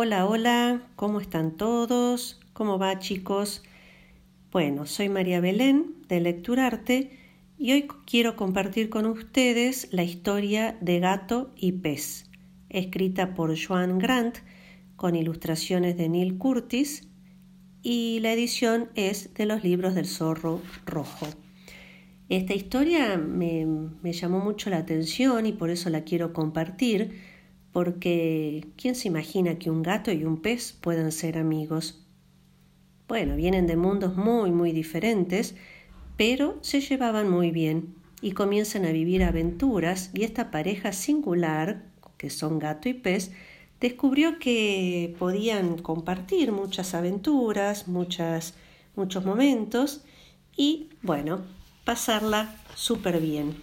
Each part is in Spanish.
Hola, hola, ¿cómo están todos? ¿Cómo va chicos? Bueno, soy María Belén de Lecturarte y hoy quiero compartir con ustedes la historia de Gato y Pez, escrita por Joan Grant con ilustraciones de Neil Curtis y la edición es de los libros del zorro rojo. Esta historia me, me llamó mucho la atención y por eso la quiero compartir porque ¿quién se imagina que un gato y un pez puedan ser amigos? Bueno, vienen de mundos muy, muy diferentes, pero se llevaban muy bien y comienzan a vivir aventuras y esta pareja singular, que son gato y pez, descubrió que podían compartir muchas aventuras, muchas, muchos momentos y, bueno, pasarla súper bien.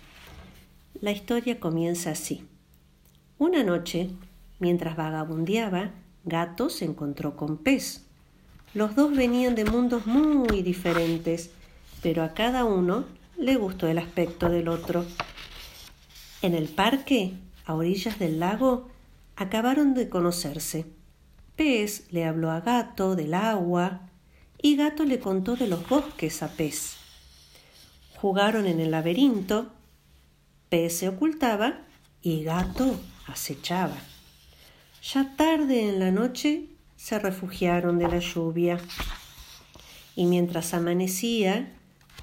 La historia comienza así. Una noche, mientras vagabundeaba, Gato se encontró con Pez. Los dos venían de mundos muy diferentes, pero a cada uno le gustó el aspecto del otro. En el parque, a orillas del lago, acabaron de conocerse. Pez le habló a Gato del agua y Gato le contó de los bosques a Pez. Jugaron en el laberinto, Pez se ocultaba y Gato acechaba. Ya tarde en la noche se refugiaron de la lluvia y mientras amanecía,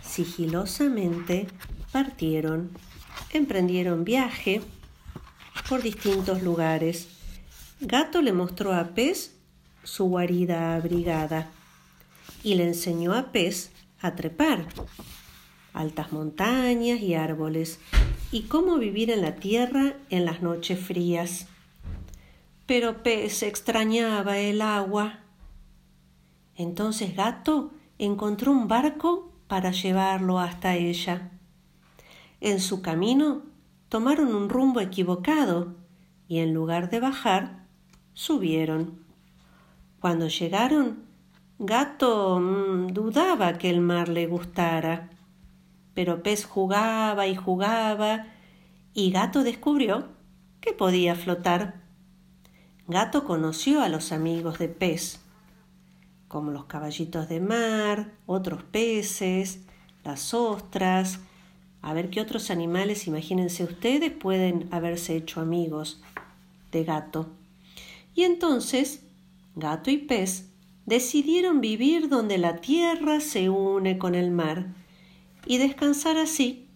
sigilosamente partieron, emprendieron viaje por distintos lugares. Gato le mostró a Pez su guarida abrigada y le enseñó a Pez a trepar altas montañas y árboles y cómo vivir en la tierra en las noches frías. Pero Pez extrañaba el agua. Entonces Gato encontró un barco para llevarlo hasta ella. En su camino tomaron un rumbo equivocado y en lugar de bajar, subieron. Cuando llegaron, Gato mm, dudaba que el mar le gustara pero Pez jugaba y jugaba y Gato descubrió que podía flotar. Gato conoció a los amigos de Pez, como los caballitos de mar, otros peces, las ostras, a ver qué otros animales, imagínense ustedes, pueden haberse hecho amigos de gato. Y entonces, gato y pez decidieron vivir donde la tierra se une con el mar y descansar así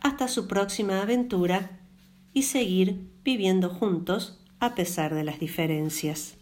hasta su próxima aventura y seguir viviendo juntos a pesar de las diferencias.